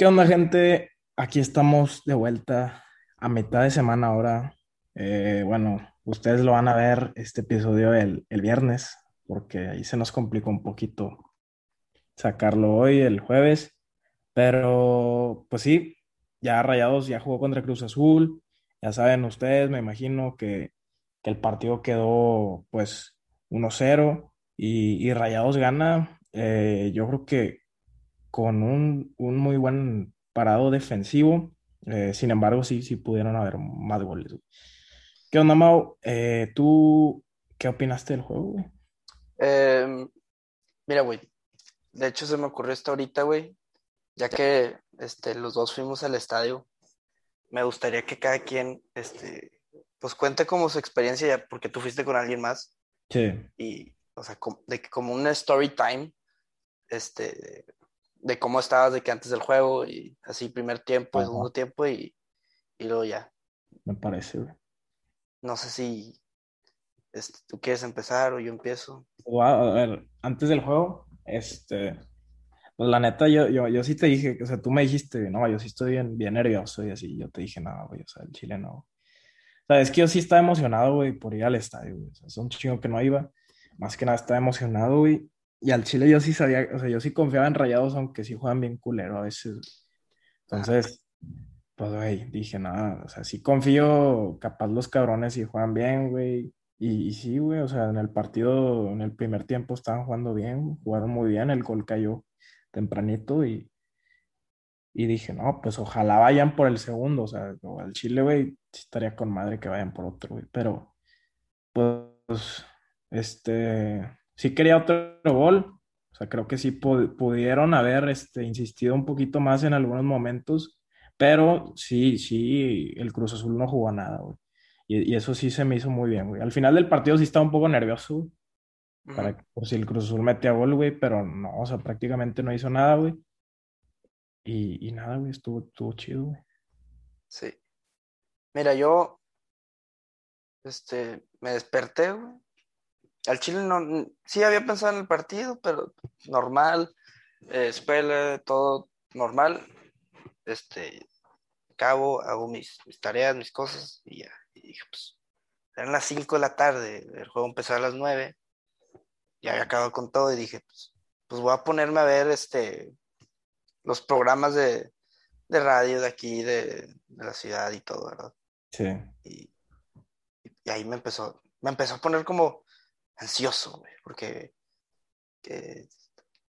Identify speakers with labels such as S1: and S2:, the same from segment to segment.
S1: ¿Qué onda, gente? Aquí estamos de vuelta a mitad de semana ahora. Eh, bueno, ustedes lo van a ver este episodio el, el viernes, porque ahí se nos complicó un poquito sacarlo hoy, el jueves. Pero, pues sí, ya Rayados ya jugó contra Cruz Azul. Ya saben ustedes, me imagino que, que el partido quedó pues 1-0 y, y Rayados gana. Eh, yo creo que con un, un muy buen parado defensivo. Eh, sin embargo, sí, sí pudieron haber más goles. güey. ¿Qué onda, Mau? Eh, ¿tú qué opinaste del juego, güey?
S2: Em, mira, güey, de hecho se me ocurrió esto ahorita, güey, ya que este, los dos fuimos al estadio, me gustaría que cada quien, este, pues cuente como su experiencia, ya, porque tú fuiste con alguien más,
S1: Sí.
S2: y, o sea, de que como un story time, este, de cómo estabas de que antes del juego, y así primer tiempo,
S1: Ajá.
S2: segundo tiempo, y, y luego ya.
S1: Me parece, güey.
S2: No sé si este, tú quieres empezar o yo empiezo.
S1: A ver, antes del juego, este, pues la neta, yo, yo, yo sí te dije, o sea, tú me dijiste, no, yo sí estoy bien, bien nervioso y así, yo te dije, no, güey, o sea, el Chile no. O sea, es que yo sí estaba emocionado, güey, por ir al estadio, güey. O sea, es un chingo que no iba. Más que nada estaba emocionado, güey. Y al Chile yo sí sabía, o sea, yo sí confiaba en Rayados, aunque sí juegan bien culero a veces. Entonces, pues, güey, dije, nada, o sea, sí confío, capaz los cabrones sí juegan bien, güey. Y, sí, güey, o sea, en el partido, en el primer tiempo estaban jugando bien, jugaron muy bien, el gol cayó tempranito y, y dije, no, pues ojalá vayan por el segundo, o sea, al Chile, güey, estaría con madre que vayan por otro, güey, pero pues, este, sí quería otro gol, o sea, creo que sí pu- pudieron haber, este, insistido un poquito más en algunos momentos, pero sí, sí, el Cruz Azul no jugó nada, güey, y, y eso sí se me hizo muy bien, güey. Al final del partido sí estaba un poco nervioso, güey, para por si el Cruz Azul metía gol, güey, pero no, o sea, prácticamente no hizo nada, güey, y, y nada, güey, estuvo, estuvo chido, güey.
S2: Sí. Mira, yo este, me desperté, güey. Al Chile no, sí había pensado en el partido, pero normal, eh, todo normal. Este, acabo, hago mis, mis tareas, mis cosas, y ya. Y dije, pues, eran las 5 de la tarde, el juego empezó a las 9, ya había acabado con todo, y dije, pues, pues voy a ponerme a ver este, los programas de, de radio de aquí, de, de la ciudad y todo, ¿verdad?
S1: Sí,
S2: Y, y ahí me empezó, me empezó a poner como ansioso, güey, porque, que,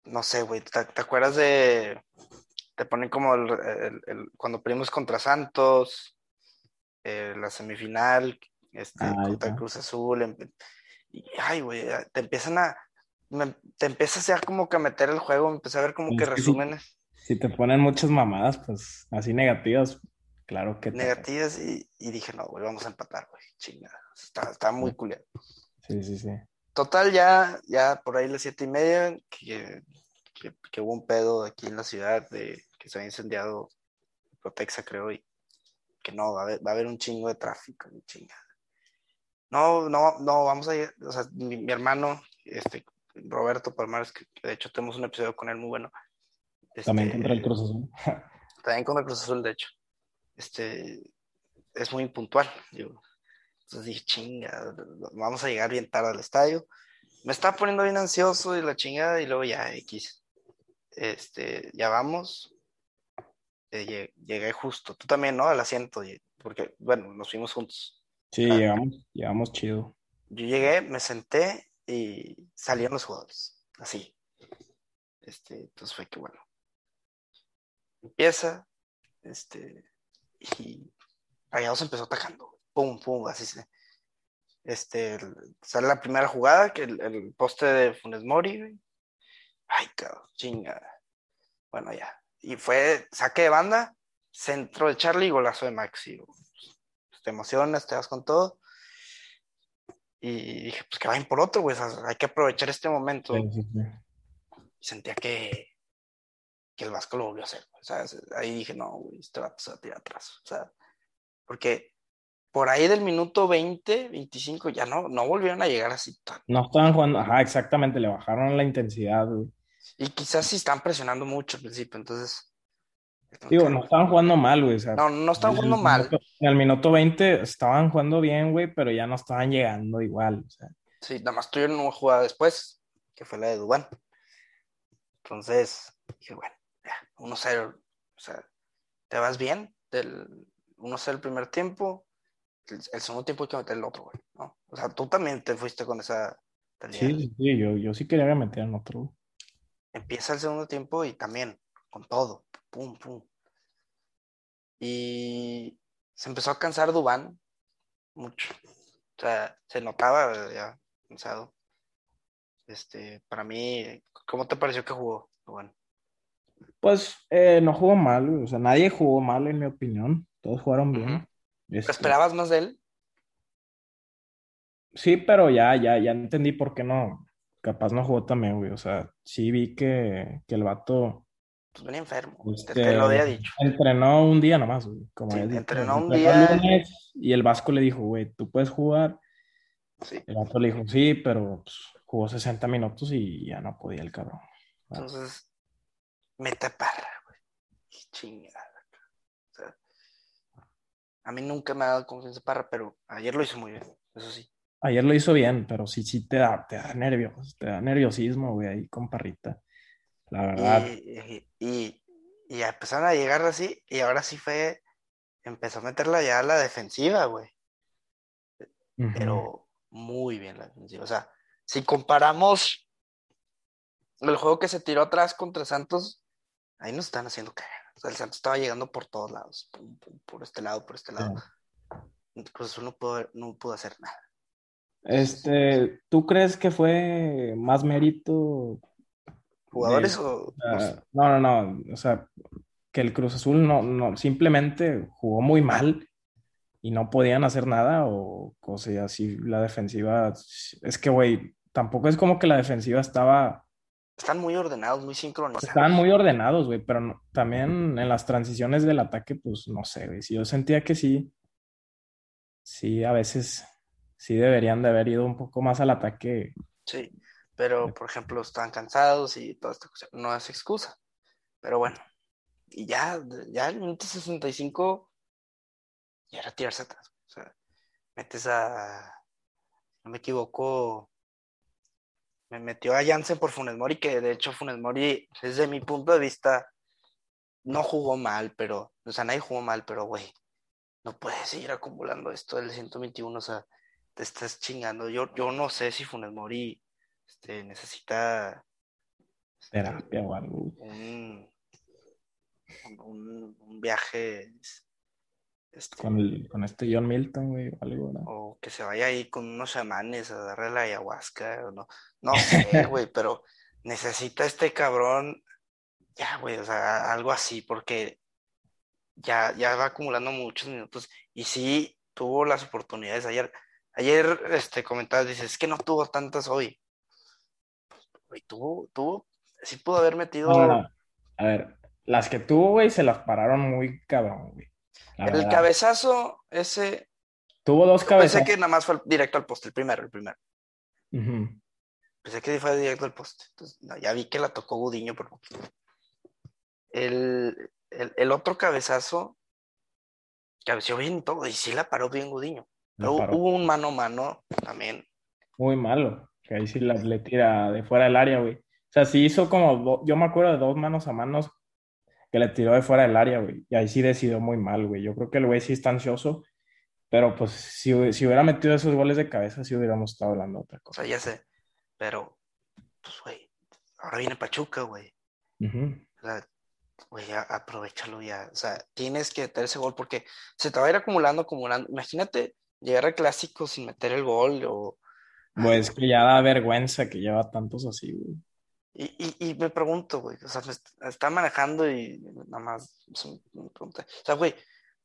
S2: no sé, güey, ¿te, te acuerdas de, te ponen como el, el- el- cuando perdimos contra Santos, eh, la semifinal, este,
S1: Ah,
S2: contra. Cruz Azul, em- y, ay, güey, te empiezan a, me- te empiezas ya como que a meter el juego, me empecé a ver como
S1: Es
S2: que
S1: que sí,
S2: resúmenes
S1: Si te ponen muchas mamadas, pues así negativas, claro que te...
S2: negativas y, y dije, no, güey, vamos a empatar, güey, chingada, está, está muy culero.
S1: Sí, sí, sí.
S2: Total, ya, ya por ahí las siete y media, que, que, que hubo un pedo aquí en la ciudad de que se había incendiado Protexa, creo, y que no, va a haber, va a haber un chingo de tráfico, un chinga. No, no, no, vamos a ir, o sea, mi, mi hermano, este, Roberto Palmares, que, que de hecho tenemos un episodio con él muy bueno.
S1: También
S2: este,
S1: contra el Cruz Azul.
S2: También contra Cruz Azul, de hecho. Este, es muy impuntual, digo. Entonces dije, chinga, vamos a llegar bien tarde al estadio. Me estaba poniendo bien ansioso y la chingada, y luego ya X. Este, ya vamos. Eh, lle- llegué justo. Tú también, ¿no? Al asiento, porque, bueno, nos fuimos juntos.
S1: Sí,
S2: Ah.
S1: llegamos, llegamos chido.
S2: Yo llegué, me senté y salieron los jugadores. Así. Este, entonces fue que bueno. Empieza, este, y Rayados empezó atacando. Pum, pum, así se. Este, sale la primera jugada, que el, el poste de Funes Mori, güey. Ay, cabrón, chinga. Bueno, ya. Y fue saque de banda, centro de Charlie y golazo de Maxi. güey. Pues, te emocionas, te vas con todo. Y dije, pues que vayan por otro, güey. o hay que aprovechar este momento.
S1: Sí, sí, sí.
S2: Y sentía que, que el Vasco lo volvió a hacer. ¿sabes? Ahí dije, no, güey, este va a tirar atrás. O sea, porque por ahí del minuto 20, 25, ya no, no volvieron a llegar así. tan-
S1: No estaban jugando, ajá, exactamente, le bajaron la intensidad, güey.
S2: Y quizás sí están presionando mucho al principio, entonces
S1: Digo, no estaban jugando mal, güey. O sea,
S2: no, no estaban
S1: el
S2: jugando mal.
S1: en el minuto 20 estaban jugando bien, güey, pero ya no estaban llegando igual. O sea,
S2: Sí, nada más tuvieron una jugada después, que fue la de Dubán. Entonces, dije, bueno, ya, 1-0. O sea, te vas bien del 1-0 el primer tiempo, el, el segundo tiempo hay que meter el otro, güey, ¿no? O sea, tú también te fuiste con esa
S1: sí, sí, yo, yo sí quería que metieran otro.
S2: Empieza el segundo tiempo y también, con todo, pum, pum. Y se empezó a cansar Dubán mucho. O sea, se notaba ya cansado. Este, para mí, ¿cómo te pareció que jugó Dubán?
S1: Pues eh, no jugó mal. O sea, nadie jugó mal, en mi opinión. Todos jugaron bien. Este,
S2: ¿Esperabas más de él?
S1: Sí, pero ya, ya, ya entendí por qué no. Capaz no jugó también, güey. O sea, sí vi que, que el vato
S2: Pues venía enfermo. te-
S1: este,
S2: te, lo había dicho.
S1: entrenó un día nomás, güey. Como
S2: Sí, entrenó un
S1: Entrenó el
S2: día.
S1: lunes y el Vasco le dijo, güey, tú puedes jugar.
S2: Sí.
S1: El vato le dijo, sí, pero pues, jugó 60 minutos y ya no podía el cabrón.
S2: Entonces, mete parra, güey. Qué chingada. A mí nunca me ha dado confianza Parra, pero ayer lo hizo muy bien, eso sí.
S1: Ayer lo hizo bien, pero sí, sí te da, te da nervios, te da nerviosismo, güey, ahí con Parrita. La verdad.
S2: Y, y, y, y empezaron a llegar así, y ahora sí fue, empezó a meterla ya a la defensiva, güey. Pero muy bien la defensiva. O sea, si comparamos el juego que se tiró atrás contra Santos, ahí nos están haciendo cagar. O sea, el Santos estaba llegando por todos lados, pum, pum, por este lado, por este lado. Cruz Azul no pudo, no pudo hacer nada.
S1: Este, ¿tú crees que fue más mérito?
S2: ¿Jugadores
S1: de-
S2: o.?
S1: no, no, no, o sea, que el Cruz Azul no, no, simplemente jugó muy mal y no podían hacer nada o, sea, así la defensiva, es que, güey, tampoco es como que la defensiva estaba,
S2: Están muy ordenados, muy sincronizados.
S1: estaban muy ordenados, güey, pero no- también en las transiciones del ataque, pues, no sé, güey, si yo sentía que sí, sí, a veces sí deberían de haber ido un poco más al ataque.
S2: Sí, pero por ejemplo, están cansados y toda esta cosa. No es excusa. Pero bueno, y ya, ya el minuto 65 ya era tirarse atrás. O sea, metes a. No me equivoco. Me metió a Jansen por Funes Mori, que de hecho Funes Mori, desde mi punto de vista, no jugó mal, pero. O sea, nadie jugó mal, pero güey, no puedes seguir acumulando esto del 121. O sea, te estás chingando. Yo, yo no sé si Funes Mori este, necesita este,
S1: Terapia o algo,
S2: un, un viaje este,
S1: Con, el, con este John Milton, güey, o algo, ¿no?
S2: o que se vaya ahí con unos chamanes a darle la ayahuasca, o no, no sé, güey, pero necesita este cabrón, ya, güey, o sea, algo así, porque ya, ya va acumulando muchos minutos y sí tuvo las oportunidades ayer. Ayer, este, comentabas, dices, es que no tuvo tantas hoy. Güey, tuvo, tuvo, sí pudo haber metido
S1: No, no, no. A ver, las que tuvo, güey, se las pararon muy cabrón, güey. La
S2: el
S1: verdad.
S2: cabezazo, ese,
S1: Tuvo dos cabezas.
S2: Pensé que nada más fue directo al poste, el primero, el primero. Pensé que fue directo al poste. Entonces, no, ya vi que la tocó Gudiño por poquito. El, el, el otro cabezazo, cabeció bien todo, y sí la paró bien Gudiño. Pero
S1: paró.
S2: hubo un mano a mano también.
S1: Muy malo. Que ahí sí la, le tira de fuera del área, güey. O sea, sí hizo como, do- yo me acuerdo de dos manos a manos que le tiró de fuera del área, güey. Y ahí sí decidió muy mal, güey. Yo creo que el güey sí está ansioso. Pero pues si, hu- si hubiera metido esos goles de cabeza, sí hubiéramos estado hablando de otra
S2: O
S1: cosa.
S2: sea, ya sé. Pero, pues, güey, ahora viene Pachuca, güey.
S1: Ujú.
S2: O sea, güey, aprovechalo ya. O sea, tienes que meter ese gol porque se te va a ir acumulando, acumulando. Imagínate llegar al clásico sin meter el gol o...
S1: Pues que ya da vergüenza que lleva tantos así, güey.
S2: Y, y, y me pregunto, güey, o sea, me est- está manejando y nada más me- pregunta. O sea, güey,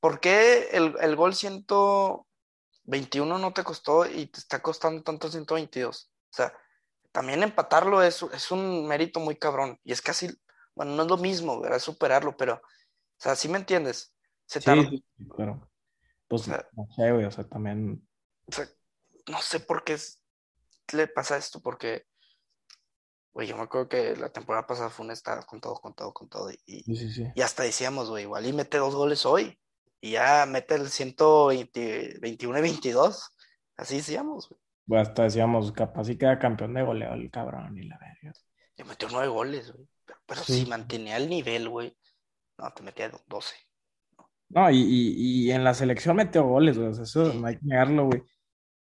S2: ¿por qué el, el gol 121 no te costó y te está costando tanto 122? O sea, también empatarlo es, es un mérito muy cabrón y es casi, bueno, no es lo mismo, ¿verdad? Superarlo, pero, o sea, ¿sí me entiendes? Se
S1: Sí,
S2: tardó-
S1: sí, sí, pero pues
S2: O sea-
S1: no sé, güey, o sea, también
S2: o sea, no sé por qué es- le pasa esto, porque Güey, yo me acuerdo que la temporada pasada fue un estado con todo, con todo, con todo. Y,
S1: Sí, sí, sí.
S2: y hasta decíamos, güey, igual y mete dos goles hoy. Y ya mete el 121 y 22. Así decíamos, güey.
S1: Pues hasta decíamos, capaz sí queda campeón de goleo el cabrón y la verga.
S2: Y metió nueve goles, güey. Pero, pero
S1: Sí.
S2: si mantenía el nivel, güey. No, te metía 12.
S1: No, y, y, y en la selección metió goles, güey. o sea, eso
S2: Sí.
S1: no hay que negarlo, güey.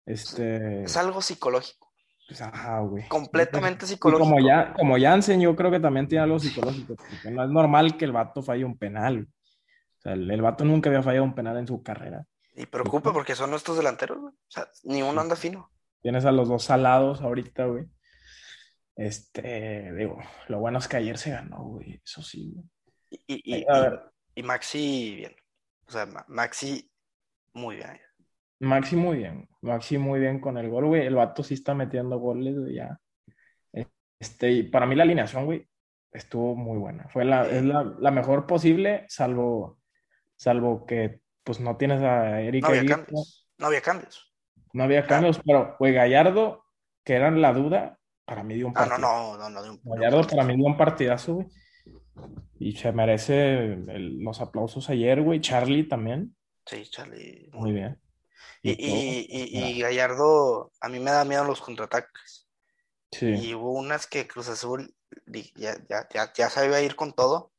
S1: Este,
S2: Es algo psicológico.
S1: Pues, ajá, güey.
S2: Completamente
S1: Y
S2: psicológico.
S1: como ya, como Jansen, yo creo que también tiene algo psicológico, porque no es normal que el vato falle un penal. O sea, el, el vato nunca había fallado un penal en su carrera.
S2: Y preocupa porque son nuestros delanteros, güey. O sea, ni uno anda fino.
S1: Tienes a los dos salados ahorita, güey. Este, digo, lo bueno es que ayer se ganó, güey. Eso sí, güey.
S2: Y, y, y,
S1: A ver,
S2: y Maxi, bien. O sea, Ma- Maxi, muy bien.
S1: Maxi muy bien. Maxi muy bien con el gol, güey. El vato sí está metiendo goles, güey, ya. Este, y para mí la alineación, güey, estuvo muy buena. Fue la, es la, la mejor posible, salvo, salvo que, pues, no tienes a Eric
S2: No había cambios. No había cambios.
S1: No había cambios, pero, güey, Gallardo, que era la duda, para mí dio un
S2: Ah, no, no, no, no. un-
S1: Gallardo para mí dio un partidazo, güey. Y se merece el- los aplausos ayer, güey. Charlie también.
S2: Sí, Charlie.
S1: Muy bien.
S2: Y, y, y, y Gallardo, a mí me da miedo los contraataques.
S1: Sí.
S2: Y hubo unas que Cruz Azul ya, ya, ya, ya se iba a ir con todo.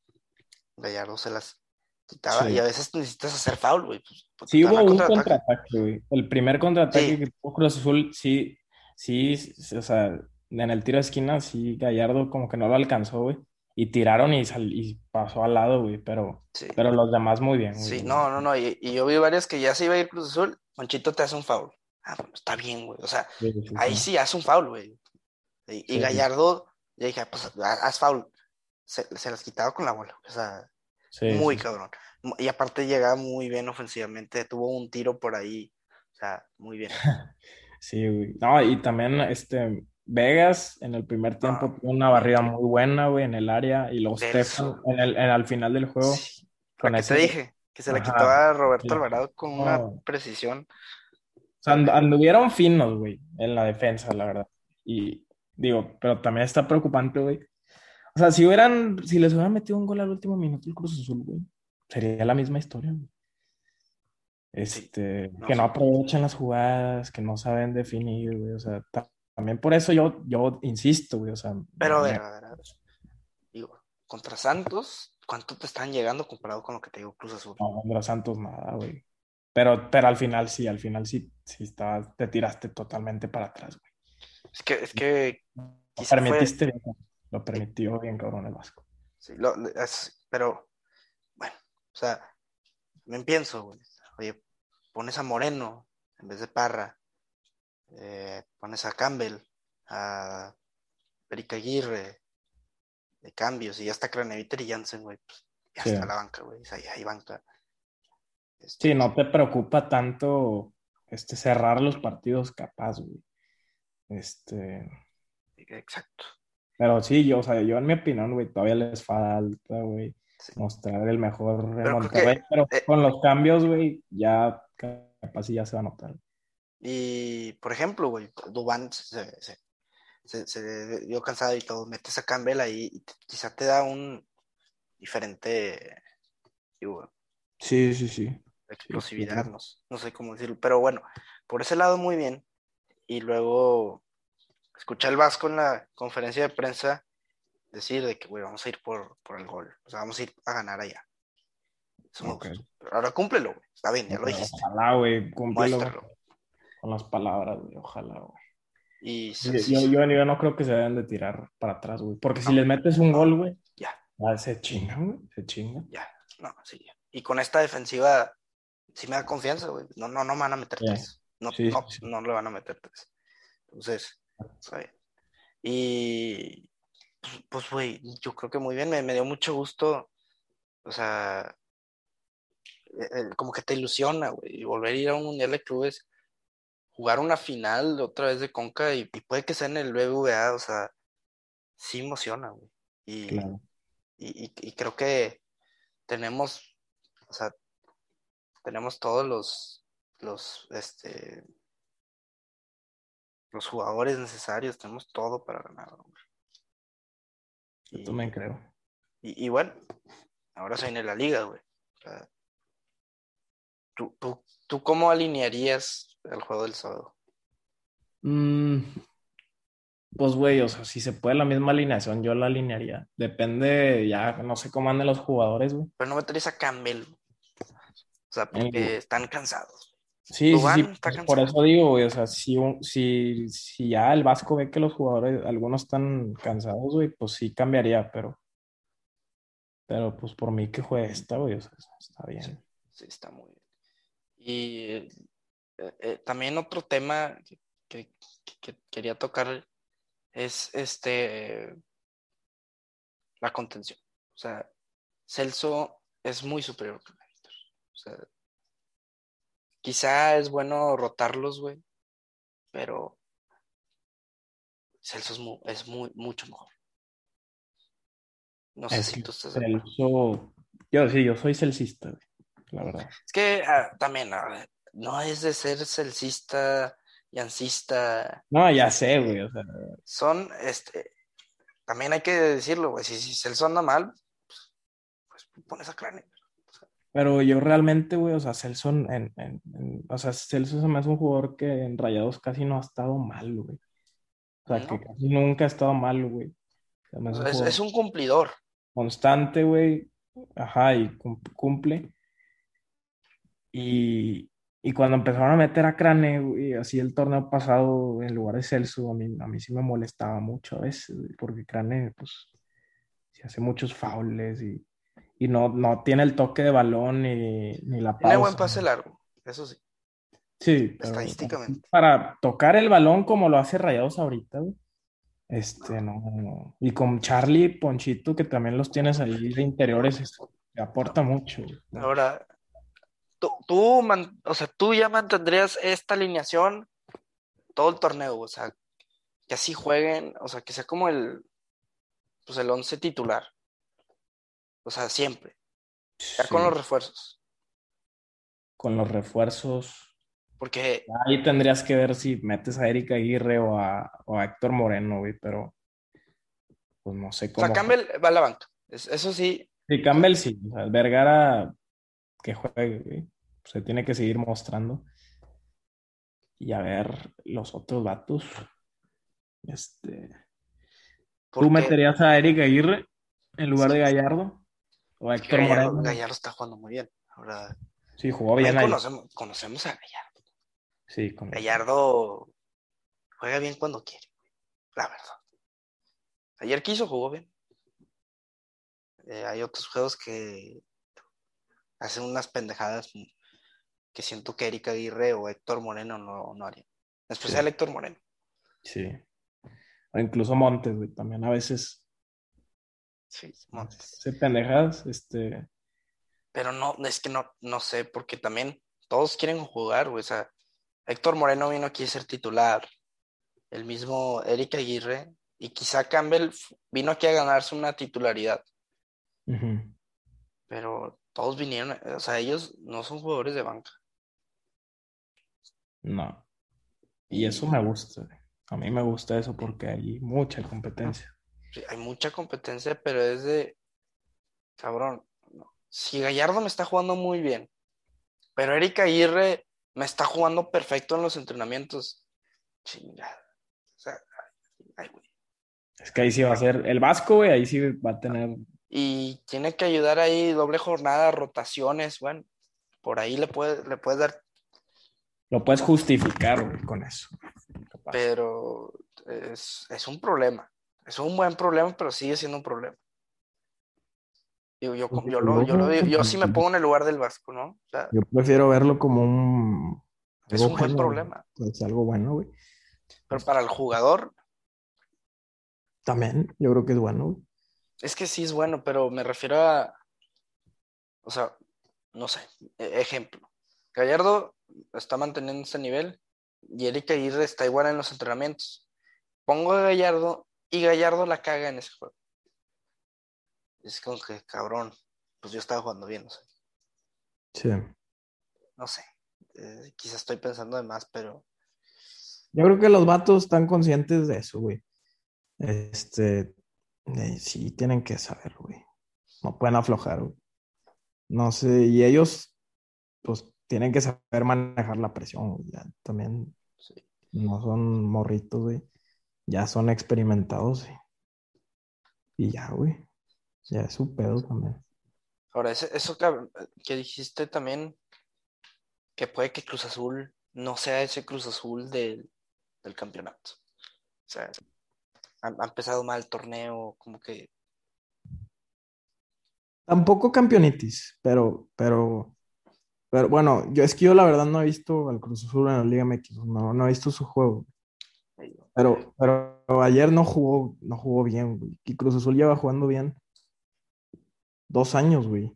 S2: Gallardo se las quitaba.
S1: Sí.
S2: Y a veces necesitas hacer foul, güey. Pues, porque
S1: Sí hubo un
S2: contraataque.
S1: güey. El primer contraataque
S2: Sí.
S1: que tuvo Cruz Azul, sí, sí, o sea, en el tiro de esquina, sí, Gallardo como que no lo alcanzó, güey. Y tiraron y, sal- y pasó al lado, güey. Pero, pero los demás muy bien, güey.
S2: sí, no, no, no. Y, y yo vi varias que ya se iba a ir Cruz Azul. Monchito te hace un foul. Ah, bueno, está bien, güey. O sea,
S1: Sí, sí,
S2: ahí
S1: sí.
S2: hace un foul, güey. Y. Gallardo, yo dije, pues ha- haz foul. Se, se las quitaba con la bola. O sea, muy cabrón. Y aparte llegaba muy bien ofensivamente. Tuvo un tiro por ahí. O sea, muy bien.
S1: Sí, güey. No, y también este Vegas en el primer tiempo
S2: Ah,
S1: tuvo una barrida muy buena, güey, en el área. Y luego
S2: Delso.
S1: Stefan en el, en- al final del juego
S2: Sí,
S1: con ese.
S2: te dije, que se la
S1: Ajá.
S2: quitó a Roberto
S1: Sí.
S2: Alvarado con una precisión.
S1: O sea, and- anduvieron finos, güey, en la defensa, la verdad. Y digo, pero también está preocupante, güey. O sea, si hubieran, si les hubieran metido un gol al último minuto el Cruz Azul, güey, sería la misma historia, güey. Este,
S2: no,
S1: que no aprovechan las jugadas, que no saben definir, güey. O sea, ta- también por eso yo, yo insisto, güey. O sea,
S2: Pero a ver, a ver, a ver. Digo, contra Santos, ¿cuánto te están llegando comparado con lo que te digo Cruz Azul?
S1: no, Andrés Santos nada, güey. Pero, pero al final sí, al final sí, sí estabas, te tiraste totalmente para atrás, güey.
S2: Es que, es que
S1: Lo
S2: fue-
S1: permitiste bien, lo permitió bien, cabrón, el Vasco.
S2: sí, lo- lo- es- pero, bueno, o sea, me pienso, güey. Oye, pones a Moreno en vez de Parra, eh, pones a Campbell, a Perica Aguirre, de cambios, y ya está Craneviter y Jansen, güey, pues ya
S1: Sí.
S2: está la banca, güey, o sea, ya hay banca. Este,
S1: Sí, no te preocupa tanto este, cerrar los partidos capaz, güey. Este,
S2: Exacto.
S1: pero sí, yo, o sea, yo en mi opinión, güey, todavía les falta, güey,
S2: Sí.
S1: mostrar el mejor
S2: Pero creo
S1: Monterrey,
S2: que,
S1: pero
S2: eh,
S1: con los cambios, güey, ya capaz sí ya se va a notar.
S2: Y, por ejemplo, güey, Dubán se, se, se, se dio cansado y todo, metes a Campbell ahí y te- quizá te da un diferente digo,
S1: Sí, sí, sí.
S2: explosividad, no, sé cómo decirlo, pero bueno, por ese lado muy bien. Y luego escuché al Vasco en la conferencia de prensa decir de que, güey, vamos a ir por, por el gol, o sea, vamos a ir a ganar allá. Pero ahora cúmplelo, güey, está bien, ya lo dijiste,
S1: Ojalá, güey, cúmplelo
S2: muéstralo.
S1: con las palabras, güey, ojalá, güey.
S2: Y
S1: Yo, yo, yo no creo que se deben de tirar para atrás, güey. Porque si
S2: No.
S1: les metes un gol, güey,
S2: ya.
S1: ya se chingan, güey. Se chingan.
S2: Ya, no, sí. ya. Y con esta defensiva, sí me da confianza, güey. No, no, no me van a meter tres. No,
S1: Sí,
S2: no,
S1: sí,
S2: no le van a meter tres. Entonces, bien. Y, pues, pues, güey, yo creo que muy bien, me, me dio mucho gusto. O sea, eh, como que te ilusiona, güey, y volver a ir a un mundial de clubes, jugar una final otra vez de Conca y, y puede que sea en el BBVA, o sea, sí emociona, güey. Y,
S1: Claro.
S2: y, y- y creo que tenemos, o sea, tenemos todos los, los, este, los jugadores necesarios, tenemos todo para ganar. hombre.
S1: Yo también creo.
S2: Y, y bueno, ahora se viene la liga, güey. O sea, ¿tú, tú, ¿Tú cómo alinearías el juego del sábado?
S1: Mm, pues, güey, o sea, si se puede la misma alineación, yo la alinearía. Depende, ya no sé cómo anden los jugadores, güey.
S2: Pero no meterías a Campbell. O sea, porque
S1: Eh,
S2: están cansados.
S1: Sí, sí,
S2: Dubán
S1: sí,
S2: está
S1: por eso digo, güey, o sea, si, si, si ya el Vasco ve que los jugadores, algunos están cansados, güey, pues sí cambiaría, pero, pero pues por mí que juegue esta, güey, o sea, está bien.
S2: Sí, está muy bien. Y eh, también otro tema que, que- que quería tocar es este la contención. O sea, Celso es muy superior que Víctor. O sea, quizá es bueno rotarlos, güey, pero Celso es, mu- es muy, mucho mejor. No sé
S1: Es
S2: si tú estás de acuerdo.
S1: Celso, yo sí, yo soy celsista, güey, la verdad.
S2: Es que ah, también a ver, no es de ser celcista, yancista,
S1: No, ya sé, güey, o sea,
S2: son, este, también hay que decirlo, güey, si, si Celso anda mal, pues, pues pones a Crane.
S1: pero yo realmente, güey, o sea, Celso, en, en- en- o sea, Celso se me hace un jugador que en Rayados casi no ha estado mal, güey. O sea, que casi nunca ha estado mal, güey.
S2: O sea, es, un cumplidor.
S1: constante, güey. Ajá, y cum- cumple. Y, y cuando empezaron a meter a Crane, güey, así el torneo pasado, en lugar de Celso, a mí, a mí sí me molestaba mucho a veces, porque Crane, pues, se hace muchos faules y, y no, no tiene el toque de balón ni, ni la
S2: Tiene buen
S1: pausa.
S2: pase largo, eso sí.
S1: Sí, pero
S2: Estadísticamente.
S1: para tocar el balón como lo hace Rayados ahorita, güey. Este, no, no. Y con Charlie Ponchito, que también los tienes ahí de interiores, es- te aporta mucho. güey.
S2: Ahora, tú, tú, man- o sea, tú ya mantendrías esta alineación todo el torneo, o sea, que así jueguen, o sea, que sea como el, pues el once titular. O sea, siempre, ya con los refuerzos.
S1: con los refuerzos.
S2: Porque
S1: Ahí tendrías que ver si metes a Erika Aguirre o a, o a Héctor Moreno, güey, pero pues no sé
S2: O
S1: cómo.
S2: sea, Campbell va a la banca. Es- eso sí,
S1: Sí, Campbell sí, o sea, Vergara que juegue, güey. Se tiene que seguir mostrando. Y a ver los otros datos. Este. ¿Tú meterías a Eric Aguirre en lugar de Gallardo? ¿O a Héctor
S2: Gallardo,
S1: Moreno?
S2: Gallardo está jugando muy bien. Ahora,
S1: Sí, jugó bien ahí.
S2: conocemos, conocemos a Gallardo.
S1: Sí, con...
S2: Gallardo juega bien cuando quiere, la verdad. Ayer quiso, jugó bien. Eh, hay otros juegos que hacen unas pendejadas que siento que Erika Aguirre o Héctor Moreno no, no harían. En especial
S1: Sí.
S2: Héctor Moreno.
S1: Sí. O incluso Montes, güey. También a veces
S2: Sí, Montes.
S1: se pendejadas, este.
S2: Pero no, es que no, no sé, porque también todos quieren jugar, güey. O sea, Héctor Moreno vino aquí a ser titular. El mismo Erika Aguirre. Y quizá Campbell vino aquí a ganarse una titularidad. Pero todos vinieron, o sea, ellos no son jugadores de banca.
S1: No. Y eso me gusta, güey. A mí me gusta eso porque hay mucha competencia.
S2: Sí, hay mucha competencia, pero es de, cabrón, no. si Gallardo me está jugando muy bien, pero Erika Aguirre me está jugando perfecto en los entrenamientos, chingada. O sea, ay, güey.
S1: Es que ahí sí va a ser. El Vasco, güey, ahí sí va a tener.
S2: Y tiene que ayudar ahí, doble jornada, rotaciones, bueno, por ahí le puedes, le puedes dar,
S1: Lo puedes justificar, güey, con eso. Capaz.
S2: pero es, es un problema. Es un buen problema, pero sigue siendo un problema. Digo, yo, yo, lo, yo, lo yo sí me pongo en el lugar del Vasco, ¿no? O sea,
S1: Yo prefiero verlo como un.
S2: es un buen
S1: bueno,
S2: problema.
S1: Es algo bueno, güey.
S2: Pero para el jugador,
S1: También, yo creo que es bueno, güey.
S2: Es que sí es bueno, pero me refiero a, o sea, no sé, e- ejemplo. Gallardo está manteniendo este nivel y Erika Aguirre está igual en los entrenamientos. Pongo a Gallardo y Gallardo la caga en ese juego. Es como que, cabrón, pues yo estaba jugando bien, no sé.
S1: Sí.
S2: No sé. Eh, quizás estoy pensando de más, pero
S1: Yo creo que los vatos están conscientes de eso, güey. Este, sí, tienen que saber, güey. No pueden aflojar, güey. No sé, y ellos, pues, tienen que saber manejar la presión, güey. Ya también
S2: Sí.
S1: no son morritos, güey. Ya son experimentados, güey. Y ya, güey. Ya es su pedo también.
S2: Ahora, eso que, que dijiste también, que puede que Cruz Azul no sea ese Cruz Azul del, del campeonato. O sea, ha, ha empezado mal el torneo, como que
S1: Tampoco campeonitis, pero, pero, pero bueno, yo es que yo la verdad no he visto al Cruz Azul en la Liga MX, no, no he visto su juego. Pero, pero ayer no jugó, no jugó bien, güey. Y Cruz Azul lleva jugando bien dos años, güey.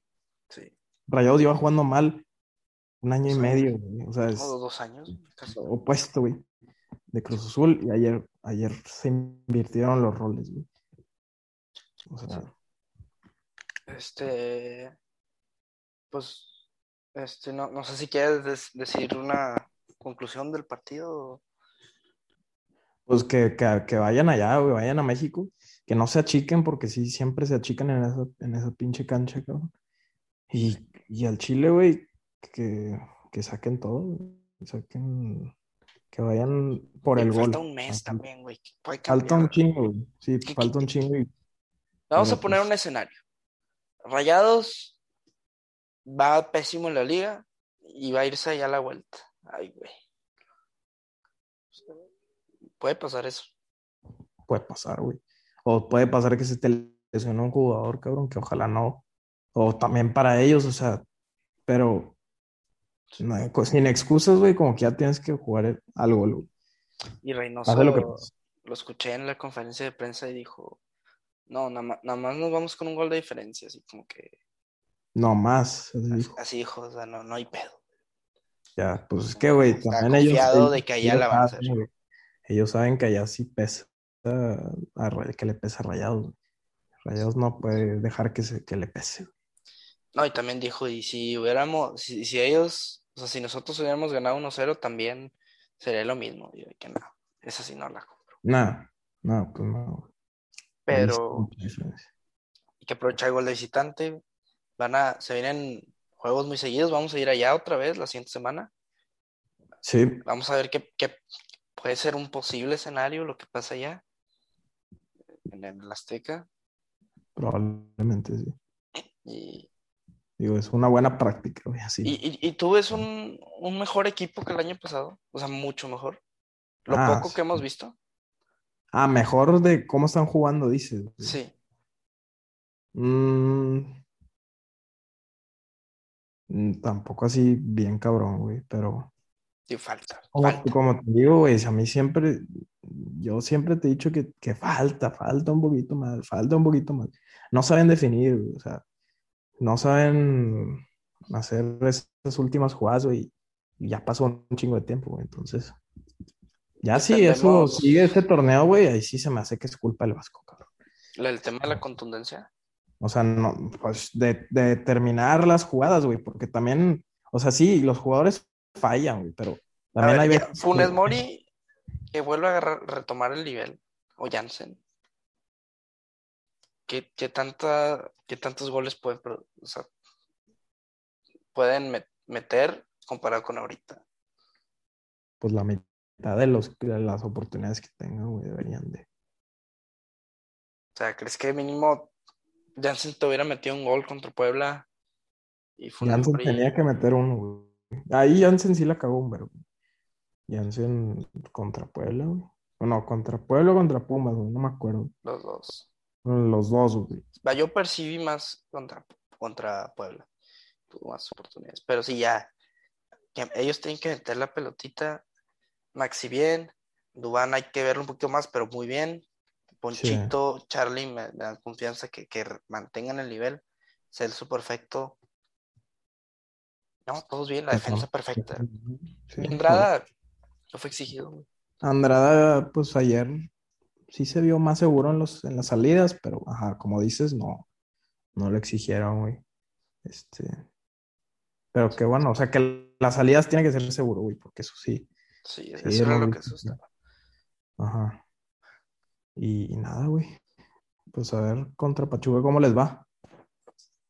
S2: sí,
S1: Rayados lleva jugando mal un año y medio, güey. O sea, es
S2: dos años.
S1: opuesto, güey. De Cruz Azul y ayer, ayer se invirtieron los roles, güey. O sea,
S2: Este, pues, este, no, no sé si quieres des- decir una conclusión del partido.
S1: pues que, que, que vayan allá, güey, vayan a México, que no se achiquen, porque sí, siempre se achican en esa, en esa pinche cancha, cabrón. Y, y al Chile, güey, que, que saquen todo, güey. Saquen, que vayan por el
S2: falta
S1: gol.
S2: un mes
S1: Así.
S2: también, güey.
S1: Falta un chingo, güey. Sí,
S2: ¿Qué-
S1: falta un chingo. y-
S2: Vamos
S1: pero
S2: a poner
S1: pues-
S2: un escenario. Rayados va pésimo en la liga y va a irse allá a la vuelta. Ay, güey. Puede pasar eso.
S1: puede pasar, güey. O puede pasar que se te lesione un jugador, cabrón, que ojalá no. O también para ellos, o sea, pero sin excusas, güey, como que ya tienes que jugar algo, güey.
S2: Y Reynoso
S1: lo que
S2: lo,
S1: puedas.
S2: escuché en la conferencia de prensa y dijo, no, nada más, nada más nos vamos con un gol de diferencia, así como que
S1: No más. así
S2: así,
S1: dijo.
S2: así dijo, o sea, no, no hay pedo.
S1: Ya, pues es que, güey,
S2: Está
S1: también ellos,
S2: de que allá la van a
S1: saben,
S2: hacer.
S1: Ellos saben que allá sí pesa, a que le pesa a Rayados. Rayados no puede dejar que, se, que le pese.
S2: No, y también dijo, y si hubiéramos, si, si ellos, o sea, si nosotros hubiéramos ganado 1-0, también sería lo mismo. Y yo, que no, esa sí no la compro.
S1: Nada, no, pues no.
S2: Pero hay que aprovechar el gol de visitante. Van a, se vienen juegos muy seguidos, vamos a ir allá otra vez la siguiente semana.
S1: Sí,
S2: Vamos a ver qué, qué puede ser un posible escenario, lo que pasa allá en el Azteca.
S1: probablemente sí.
S2: Y,
S1: Digo, es una buena práctica, güey, así.
S2: y, y- y tú ves un, un mejor equipo que el año pasado, o sea, mucho mejor. Lo
S1: Ah,
S2: poco
S1: sí.
S2: que hemos visto,
S1: Ah, mejor de cómo están jugando, dices. güey.
S2: sí.
S1: Mm, mm, tampoco así bien cabrón, güey, pero
S2: Sí, falta,
S1: como,
S2: falta.
S1: como te digo, güey, a mí siempre, yo siempre te he dicho que, que falta, falta un poquito más, falta un poquito más. No saben definir, güey, o sea, no saben hacer esas últimas jugadas, güey, y ya pasó un chingo de tiempo, güey, entonces. Ya si eso sigue ese torneo, güey, ahí sí se me hace que es culpa del Vasco, cabrón.
S2: El tema de la contundencia.
S1: O sea, no, pues de, de terminar las jugadas, güey, porque también, o sea, sí, los jugadores fallan, güey, pero también
S2: ver,
S1: hay veces
S2: Funes Mori que vuelve a agarrar- retomar el nivel. O Jansen. ¿Qué, qué tanta, qué tantos goles pueden, pro- o sea, pueden met- meter comparado con ahorita?
S1: pues la mitad de, los, de las oportunidades que tengan, güey, deberían de.
S2: O sea, ¿crees que mínimo Jansen te hubiera metido un gol contra Puebla? Y Funes
S1: Jansen tenía que meter uno, güey. Ahí Jansen sí la cagó, un verbo. Jansen contra Puebla, güey. O no, contra Puebla o contra Pumas, güey, no me acuerdo.
S2: los dos.
S1: Los dos, güey.
S2: Yo percibí más contra, contra Puebla. Tuvo más oportunidades. Pero sí, ya. que ellos tienen que meter la pelotita. Maxi bien. Dubán hay que verlo un poquito más, pero muy bien. Ponchito, Charlie me, me dan confianza que, que mantengan el nivel. Celso perfecto. No, todos bien, la defensa perfecta.
S1: Sí.
S2: Andrada no fue exigido. güey.
S1: Andrada, pues ayer sí se vio más seguro en los, en las salidas, pero ajá, como dices, no, no lo exigieron, güey. Este, pero que bueno, o sea que las salidas tienen que ser seguro, güey, porque eso sí.
S2: Sí,
S1: Sí,
S2: eso era
S1: hemos
S2: lo que
S1: visto,
S2: asusta.
S1: Ajá. Y, y nada, güey. Pues a ver contra Pachuca cómo les va.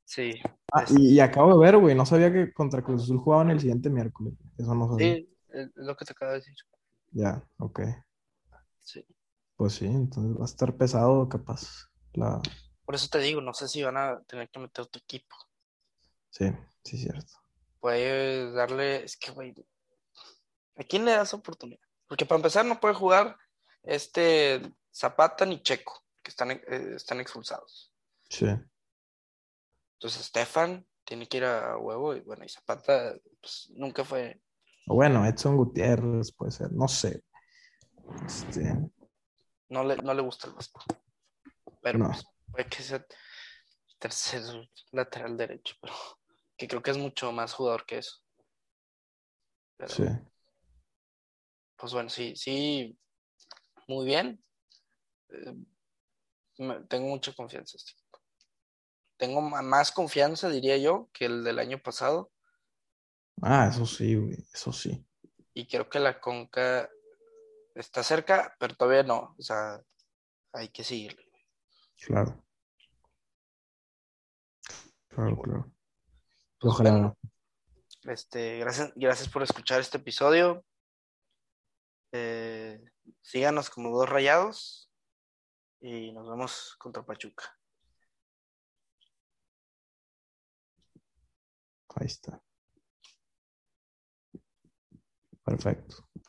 S2: Sí.
S1: Ah, y acabo de ver, güey, no sabía que contra Cruz Azul jugaban el siguiente miércoles. Eso no sabía.
S2: sí, es lo que te acabo de decir.
S1: Ya, ok.
S2: Sí.
S1: Pues sí, entonces va a estar pesado, capaz. La...
S2: Por eso te digo, no sé si van a tener que meter otro equipo.
S1: Sí, sí, cierto.
S2: Puede darle, es que, güey, ¿a quién le das oportunidad? Porque para empezar no puede jugar este Zapata ni Checo, que están, eh, están expulsados.
S1: Sí.
S2: Entonces Stefan tiene que ir a huevo y bueno, y Zapata pues, nunca fue,
S1: bueno, Edson Gutiérrez puede ser, no sé. Este,
S2: no le, no le gusta el Vasco. Pero
S1: No.
S2: pues, puede que sea tercer lateral derecho, pero que creo que es mucho más jugador que eso. Pero,
S1: sí.
S2: pues bueno, sí, sí, muy bien. Eh, tengo mucha confianza. este. Tengo más confianza, diría yo, que el del año pasado.
S1: Ah, eso sí, güey, eso sí.
S2: Y creo que la Conca está cerca, pero todavía no. O sea, hay que seguirle.
S1: Claro. Claro, claro.
S2: Pues
S1: Ojalá.
S2: bueno, este, gracias, gracias por escuchar este episodio. Eh, síganos como dos rayados y nos vemos contra Pachuca.
S1: Ahí está. Perfecto.